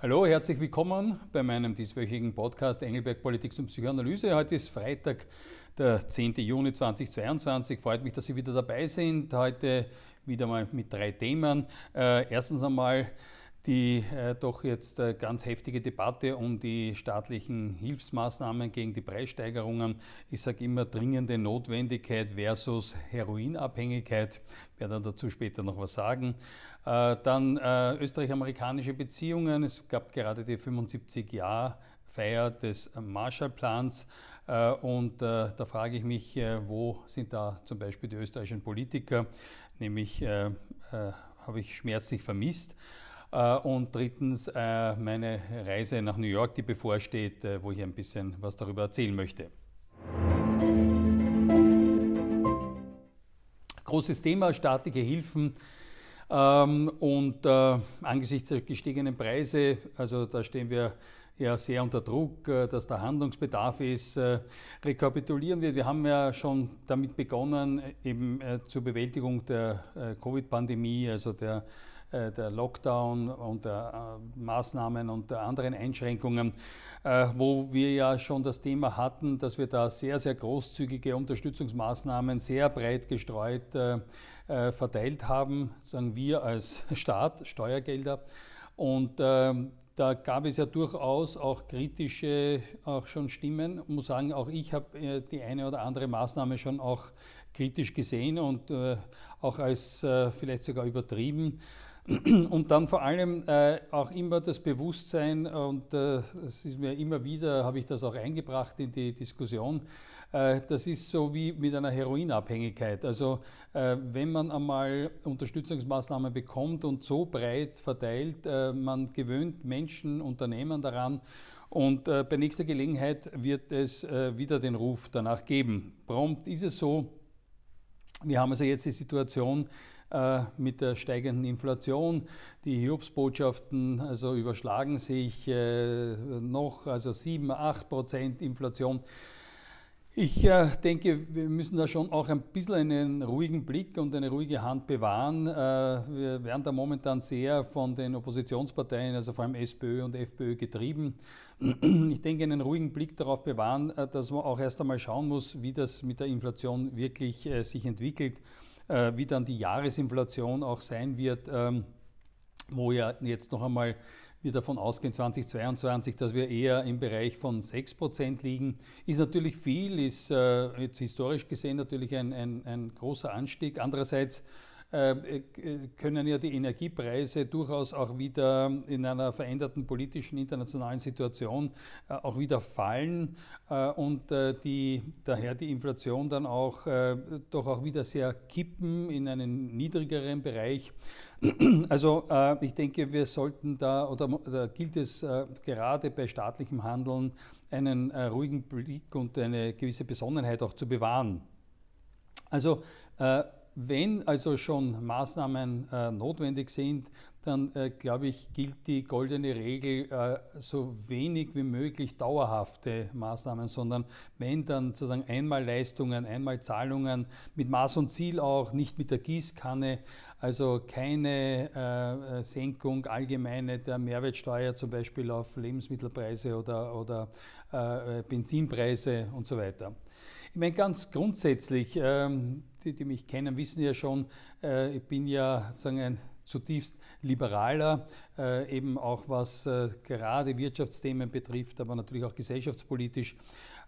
Hallo, herzlich willkommen bei meinem dieswöchigen Podcast Engelberg Politik und Psychoanalyse. Heute ist Freitag, der 10. Juni 2022. Freut mich, dass Sie wieder dabei sind. Heute wieder mal mit drei Themen. Äh, erstens einmal die äh, doch jetzt äh, ganz heftige Debatte um die staatlichen Hilfsmaßnahmen gegen die Preissteigerungen. Ich sage immer dringende Notwendigkeit versus Heroinabhängigkeit. Werde dazu später noch was sagen. Äh, dann äh, österreich-amerikanische Beziehungen. Es gab gerade die 75-Jahr-Feier des Marshallplans. Äh, und äh, da frage ich mich, wo sind da zum Beispiel die österreichischen Politiker? Nämlich habe ich schmerzlich vermisst. Und drittens meine Reise nach New York, die bevorsteht, wo ich ein bisschen was darüber erzählen möchte. Großes Thema, staatliche Hilfen ähm, und äh, angesichts der gestiegenen Preise, also da stehen wir ja sehr unter Druck, äh, dass da Handlungsbedarf ist. Äh, rekapitulieren wir, wir haben ja schon damit begonnen, eben zur Bewältigung der Covid-Pandemie, also der der Lockdown und der Maßnahmen und der anderen Einschränkungen, wo wir ja schon das Thema hatten, dass wir da sehr, sehr großzügige Unterstützungsmaßnahmen sehr breit gestreut äh, verteilt haben, sagen wir als Staat, Steuergelder. Und äh, da gab es ja durchaus auch kritische auch schon Stimmen. Ich muss sagen, auch ich habe äh, die eine oder andere Maßnahme schon auch kritisch gesehen und äh, auch als äh, vielleicht sogar übertrieben. Und dann vor allem äh, auch immer das Bewusstsein, und es ist mir immer wieder, habe ich das auch eingebracht in die Diskussion, äh, das ist so wie mit einer Heroinabhängigkeit. Also äh, wenn man einmal Unterstützungsmaßnahmen bekommt und so breit verteilt, äh, man gewöhnt Menschen, Unternehmen daran, und bei nächster Gelegenheit wird es wieder den Ruf danach geben. Prompt ist es so, wir haben also jetzt die Situation, mit der steigenden Inflation. Die Hiobsbotschaften also überschlagen sich noch, also 7, 8 Prozent Inflation. Ich äh, denke, wir müssen da schon auch ein bisschen einen ruhigen Blick und eine ruhige Hand bewahren. Äh, wir werden da momentan sehr von den Oppositionsparteien, also vor allem SPÖ und FPÖ, getrieben. Ich denke, einen ruhigen Blick darauf bewahren, äh, dass man auch erst einmal schauen muss, wie das mit der Inflation wirklich äh, sich entwickelt, äh, wie dann die Jahresinflation auch sein wird, ähm, wo ja jetzt noch einmal wir davon ausgehen, 2022, dass wir eher im Bereich von 6% liegen. Ist natürlich viel, ist äh, jetzt historisch gesehen natürlich ein, ein, ein großer Anstieg. Andererseits können ja die Energiepreise durchaus auch wieder in einer veränderten politischen internationalen Situation äh, auch wieder fallen und die, daher die Inflation dann auch doch auch wieder sehr kippen in einen niedrigeren Bereich. Also ich denke, wir sollten da, oder da gilt es gerade bei staatlichem Handeln, einen ruhigen Blick und eine gewisse Besonnenheit auch zu bewahren. Also wenn also schon Maßnahmen äh, notwendig sind, dann äh, glaube ich, gilt die goldene Regel, äh, so wenig wie möglich dauerhafte Maßnahmen, sondern wenn dann sozusagen einmal Leistungen, einmal Zahlungen mit Maß und Ziel auch, nicht mit der Gießkanne, also keine äh, Senkung allgemeine der Mehrwertsteuer zum Beispiel auf Lebensmittelpreise oder, oder äh, Benzinpreise und so weiter. Ich meine ganz grundsätzlich, ähm, die, die mich kennen, wissen ja schon, äh, ich bin ja sagen, ein zutiefst liberaler, äh, eben auch was äh, gerade Wirtschaftsthemen betrifft, aber natürlich auch gesellschaftspolitisch.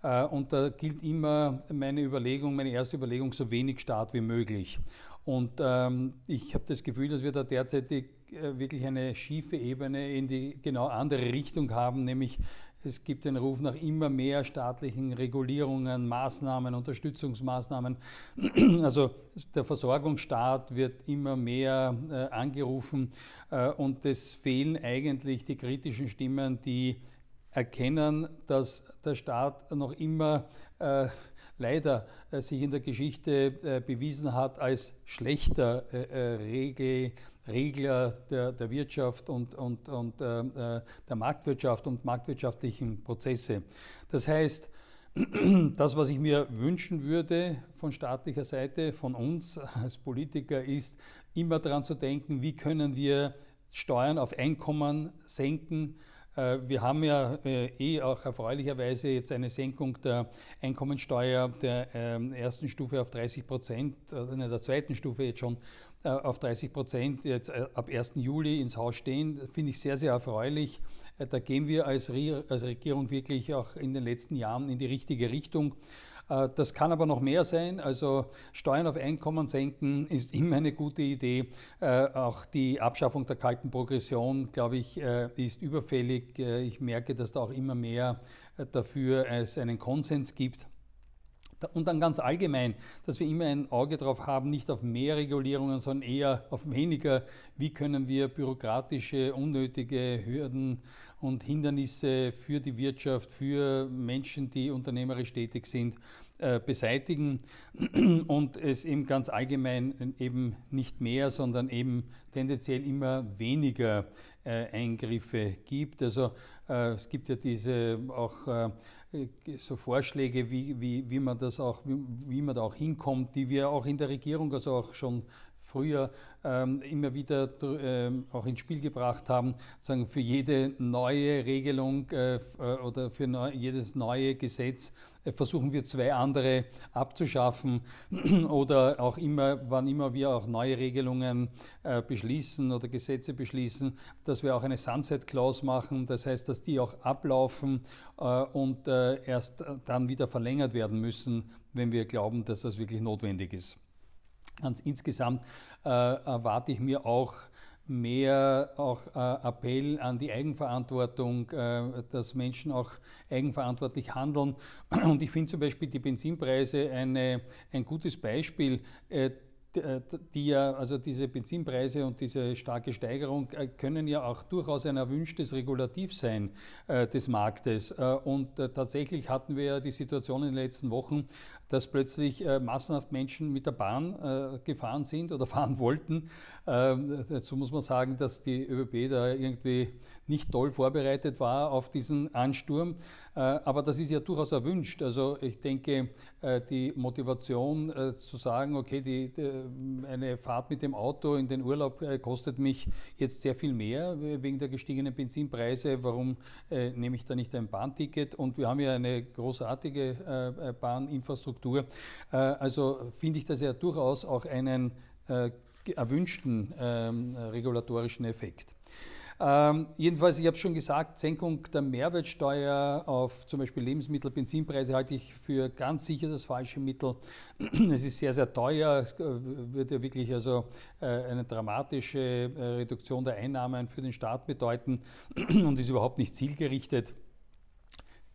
Äh, und da gilt immer meine Überlegung, meine erste Überlegung, so wenig Staat wie möglich. Und ähm, ich habe das Gefühl, dass wir da derzeitig äh, wirklich eine schiefe Ebene in die genau andere Richtung haben, nämlich es gibt den Ruf nach immer mehr staatlichen Regulierungen, Maßnahmen, Unterstützungsmaßnahmen. Also der Versorgungsstaat wird immer mehr äh, angerufen äh, und es fehlen eigentlich die kritischen Stimmen, die erkennen, dass der Staat noch immer äh, leider äh, sich in der Geschichte äh, bewiesen hat als schlechter äh, Regel, Regler der, der Wirtschaft und, und, und äh, äh, der Marktwirtschaft und marktwirtschaftlichen Prozesse. Das heißt, das, was ich mir wünschen würde von staatlicher Seite, von uns als Politiker, ist immer daran zu denken, wie können wir Steuern auf Einkommen senken. Äh, wir haben ja äh, eh auch erfreulicherweise jetzt eine Senkung der Einkommensteuer der ähm, ersten Stufe auf 30 Prozent, in der zweiten Stufe jetzt schon auf 30 Prozent jetzt ab 1. Juli ins Haus stehen. Finde ich sehr, sehr erfreulich. Da gehen wir als Regierung wirklich auch in den letzten Jahren in die richtige Richtung. Äh, das kann aber noch mehr sein. Also Steuern auf Einkommen senken ist immer eine gute Idee. Äh, auch die Abschaffung der kalten Progression, glaube ich, äh, ist überfällig. Ich merke, dass da auch immer mehr dafür es einen Konsens gibt. Und dann ganz allgemein, dass wir immer ein Auge darauf haben, nicht auf mehr Regulierungen, sondern eher auf weniger. Wie können wir bürokratische, unnötige Hürden und Hindernisse für die Wirtschaft, für Menschen, die unternehmerisch tätig sind, äh, beseitigen und es eben ganz allgemein eben nicht mehr, sondern eben tendenziell immer weniger äh, Eingriffe gibt. Also äh, es gibt ja diese auch so Vorschläge, wie, wie, wie man das auch, wie, wie man da auch hinkommt, die wir auch in der Regierung, also auch schon früher ähm, immer wieder ähm, auch ins Spiel gebracht haben, sagen für jede neue Regelung äh, äh, oder für neu, jedes neue Gesetz äh, versuchen wir zwei andere abzuschaffen oder auch immer, wann immer wir auch neue Regelungen äh, beschließen oder Gesetze beschließen, dass wir auch eine Sunset Clause machen, das heißt, dass die auch ablaufen äh, und äh, erst dann wieder verlängert werden müssen, wenn wir glauben, dass das wirklich notwendig ist. Ganz insgesamt äh, erwarte ich mir auch mehr auch äh, Appell an die Eigenverantwortung, äh, dass Menschen auch eigenverantwortlich handeln. Und ich finde zum Beispiel die Benzinpreise eine, ein gutes Beispiel. Äh, die ja, also diese Benzinpreise und diese starke Steigerung äh, können ja auch durchaus ein erwünschtes Regulativ sein äh, des Marktes. Äh, und äh, tatsächlich hatten wir ja die Situation in den letzten Wochen, dass plötzlich äh, massenhaft Menschen mit der Bahn gefahren sind oder fahren wollten. Ähm, dazu muss man sagen, dass die ÖBB da irgendwie nicht toll vorbereitet war auf diesen Ansturm. Aber das ist ja durchaus erwünscht. Also ich denke, die Motivation zu sagen, okay, die, eine Fahrt mit dem Auto in den Urlaub äh, kostet mich jetzt sehr viel mehr wegen der gestiegenen Benzinpreise. Warum äh, nehme ich da nicht ein Bahnticket? Und wir haben ja eine großartige äh, Bahninfrastruktur. also finde ich das ja durchaus auch einen erwünschten ähm, regulatorischen Effekt. Ähm, jedenfalls, ich habe schon gesagt, Senkung der Mehrwertsteuer auf zum Beispiel Lebensmittel, Benzinpreise halte ich für ganz sicher das falsche Mittel. Es ist sehr, sehr teuer. Es äh, wird ja wirklich also äh, eine dramatische äh, Reduktion der Einnahmen für den Staat bedeuten und ist überhaupt nicht zielgerichtet.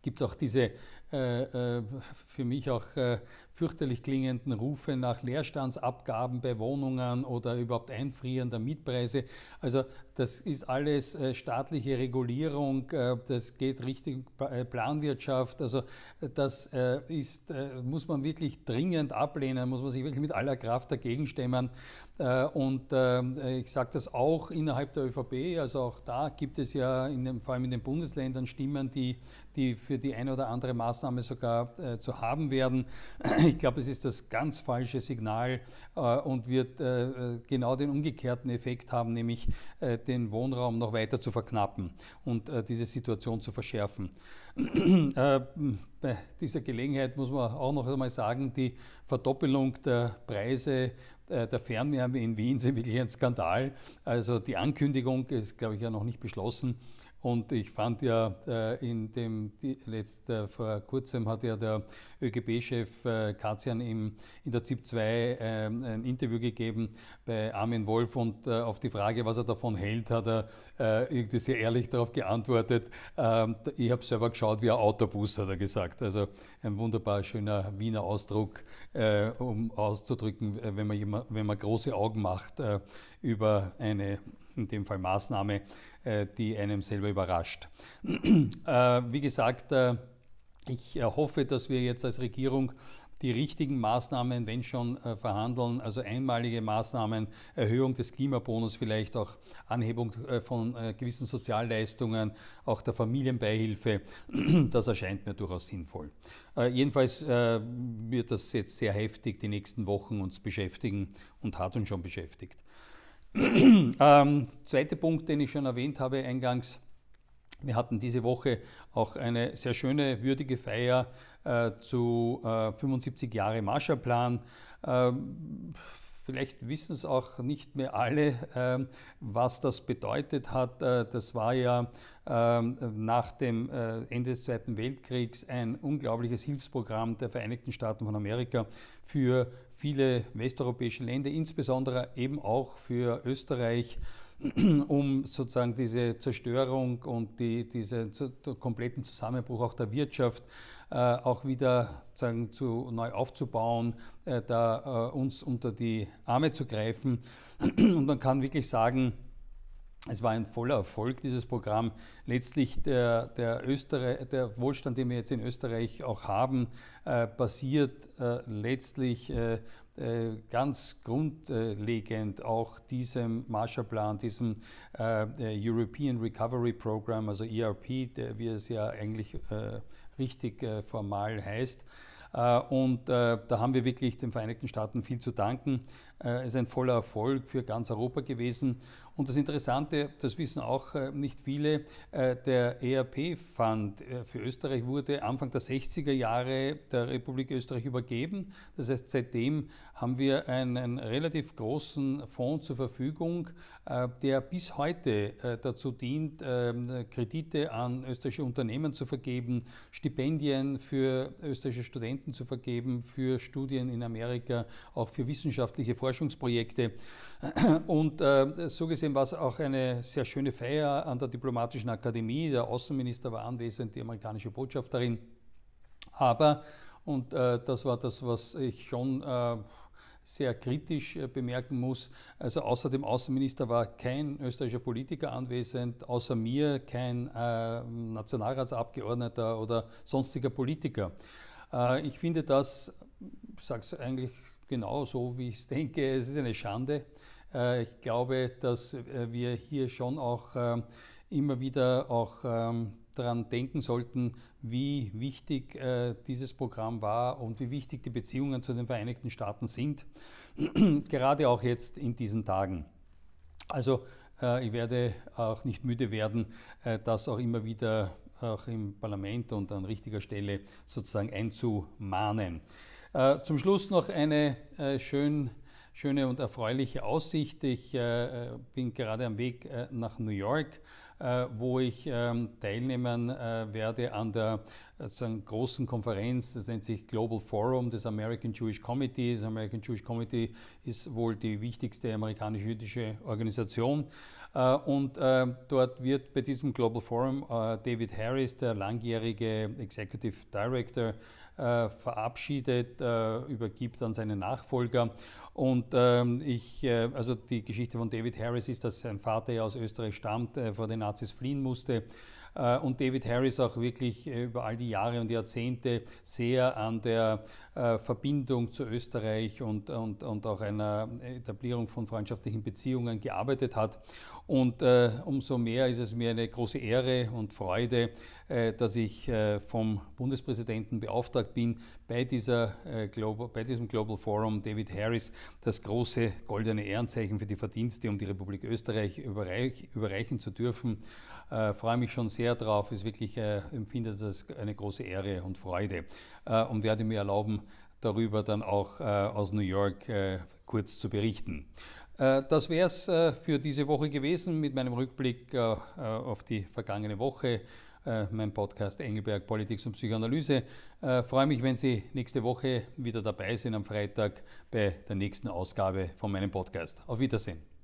Gibt es auch diese äh, für mich auch äh, fürchterlich klingenden Rufe nach Leerstandsabgaben bei Wohnungen oder überhaupt Einfrieren der Mietpreise. Also das ist alles äh, staatliche Regulierung, das geht Richtung Planwirtschaft. Also das ist, muss man wirklich dringend ablehnen, muss man sich wirklich mit aller Kraft dagegen stemmen. Und ich sage das auch innerhalb der ÖVP, also auch da gibt es ja dem, vor allem in den Bundesländern Stimmen, die, die für die eine oder andere Maßnahme sogar äh, zu haben werden. Ich glaube, es ist das ganz falsche Signal äh, und wird äh, genau den umgekehrten Effekt haben, nämlich äh, den Wohnraum noch weiter zu verknappen und äh, diese Situation zu verschärfen. Äh, bei dieser Gelegenheit muss man auch noch einmal sagen, die Verdoppelung der Preise der Fernwärme in Wien sind wirklich ein Skandal. Also die Ankündigung ist, glaube ich, ja noch nicht beschlossen. Und ich fand ja äh, in dem, letzt, äh, vor kurzem hat ja der ÖGB-Chef äh, Katzian im, in der ZIP 2 äh, ein Interview gegeben bei Armin Wolf und äh, auf die Frage, was er davon hält, hat er äh, irgendwie sehr ehrlich darauf geantwortet. Ähm, ich habe selber geschaut wie ein Autobus, hat er gesagt. Also ein wunderbar schöner Wiener Ausdruck, um auszudrücken, wenn man, wenn man große Augen macht über eine in dem Fall Maßnahme, äh, die einem selber überrascht. Äh, wie gesagt, äh, ich hoffe, dass wir jetzt als Regierung die richtigen Maßnahmen, wenn schon äh, verhandeln, also einmalige Maßnahmen, Erhöhung des Klimabonus, vielleicht auch Anhebung äh, von äh, gewissen Sozialleistungen, auch der Familienbeihilfe, das erscheint mir durchaus sinnvoll. jedenfalls wird das jetzt sehr heftig die nächsten Wochen uns beschäftigen und hat uns schon beschäftigt. ähm, zweiter Punkt, den ich schon erwähnt habe eingangs, wir hatten diese Woche auch eine sehr schöne, würdige Feier äh, zu äh, 75 Jahre Marshallplan. Ähm, vielleicht wissen es auch nicht mehr alle, äh, was das bedeutet hat. Äh, das war ja ähm, nach dem äh, Ende des Zweiten Weltkriegs ein unglaubliches Hilfsprogramm der Vereinigten Staaten von Amerika für viele westeuropäische Länder, insbesondere eben auch für Österreich um sozusagen diese Zerstörung und die, diesen kompletten Zusammenbruch auch der Wirtschaft äh, auch wieder sagen, zu, neu aufzubauen, äh, da äh, uns unter die Arme zu greifen. Und man kann wirklich sagen, es war ein voller Erfolg, dieses Programm. Letztlich der, der, Österreich, der Wohlstand, den wir jetzt in Österreich auch haben, äh, basiert äh, letztlich äh, ganz grundlegend auch diesem Marshallplan, diesem äh, European Recovery Program, also ERP, der, wie es ja eigentlich äh, richtig formal heißt. Und da haben wir wirklich den Vereinigten Staaten viel zu danken. Es ist ein voller Erfolg für ganz Europa gewesen. Und das Interessante, das wissen auch äh, nicht viele, äh, der ERP-Fund äh, für Österreich wurde Anfang der 60er Jahre der Republik Österreich übergeben. Das heißt, seitdem haben wir einen relativ großen Fonds zur Verfügung, der bis heute dazu dient, ähm, Kredite an österreichische Unternehmen zu vergeben, Stipendien für österreichische Studenten zu vergeben, für Studien in Amerika, auch für wissenschaftliche Forschungsprojekte. Und so gesehen gesehen war es auch eine sehr schöne Feier an der Diplomatischen Akademie. Der Außenminister war anwesend, die amerikanische Botschafterin. Aber, und äh, das war das, was ich schon äh, sehr kritisch äh, bemerken muss, also außer dem Außenminister war kein österreichischer Politiker anwesend, außer mir kein äh, Nationalratsabgeordneter oder sonstiger Politiker. Äh, ich finde das, ich sage es eigentlich genau so, wie ich es denke, es ist eine Schande. Äh, ich glaube, dass äh, wir hier schon auch ähm, immer wieder auch ähm, daran denken sollten, wie wichtig äh, dieses Programm war und wie wichtig die Beziehungen zu den Vereinigten Staaten sind, gerade auch jetzt in diesen Tagen. Also ich werde auch nicht müde werden, das auch immer wieder auch im Parlament und an richtiger Stelle sozusagen einzumahnen. Zum Schluss noch eine schön schöne und erfreuliche Aussicht. Ich äh, äh, bin gerade am Weg äh, nach New York, äh, wo ich ähm, teilnehmen äh, werde an der äh, großen Konferenz, das nennt sich Global Forum des American Jewish Committee. Das American Jewish Committee ist wohl die wichtigste amerikanisch-jüdische Organisation. Und dort wird bei diesem Global Forum David Harris, der langjährige Executive Director, verabschiedet, übergibt an seinen Nachfolger. Und ähm, ich, äh, also die Geschichte von David Harris ist, dass sein Vater ja aus Österreich stammt, äh, vor den Nazis fliehen musste. Äh, und David Harris auch wirklich äh, über all die Jahre und Jahrzehnte sehr an der äh, Verbindung zu Österreich und, und, und auch einer Etablierung von freundschaftlichen Beziehungen gearbeitet hat. Und äh, umso mehr ist es mir eine große Ehre und Freude, äh, dass ich äh, vom Bundespräsidenten beauftragt bin, bei, dieser, Global, bei diesem Global Forum David Harris das große goldene Ehrenzeichen für die Verdienste um die Republik Österreich überreich, überreichen zu dürfen. Äh, freue mich schon sehr drauf, ist wirklich, äh, empfinde das als eine große Ehre und Freude äh, und werde mir erlauben, darüber dann auch äh, aus New York äh, kurz zu berichten. Äh, das wäre es für diese Woche gewesen mit meinem Rückblick auf die vergangene Woche mein Podcast Engelberg Politik und Psychoanalyse. Äh, freue mich, wenn Sie nächste Woche wieder dabei sind am Freitag bei der nächsten Ausgabe von meinem Podcast. Auf Wiedersehen.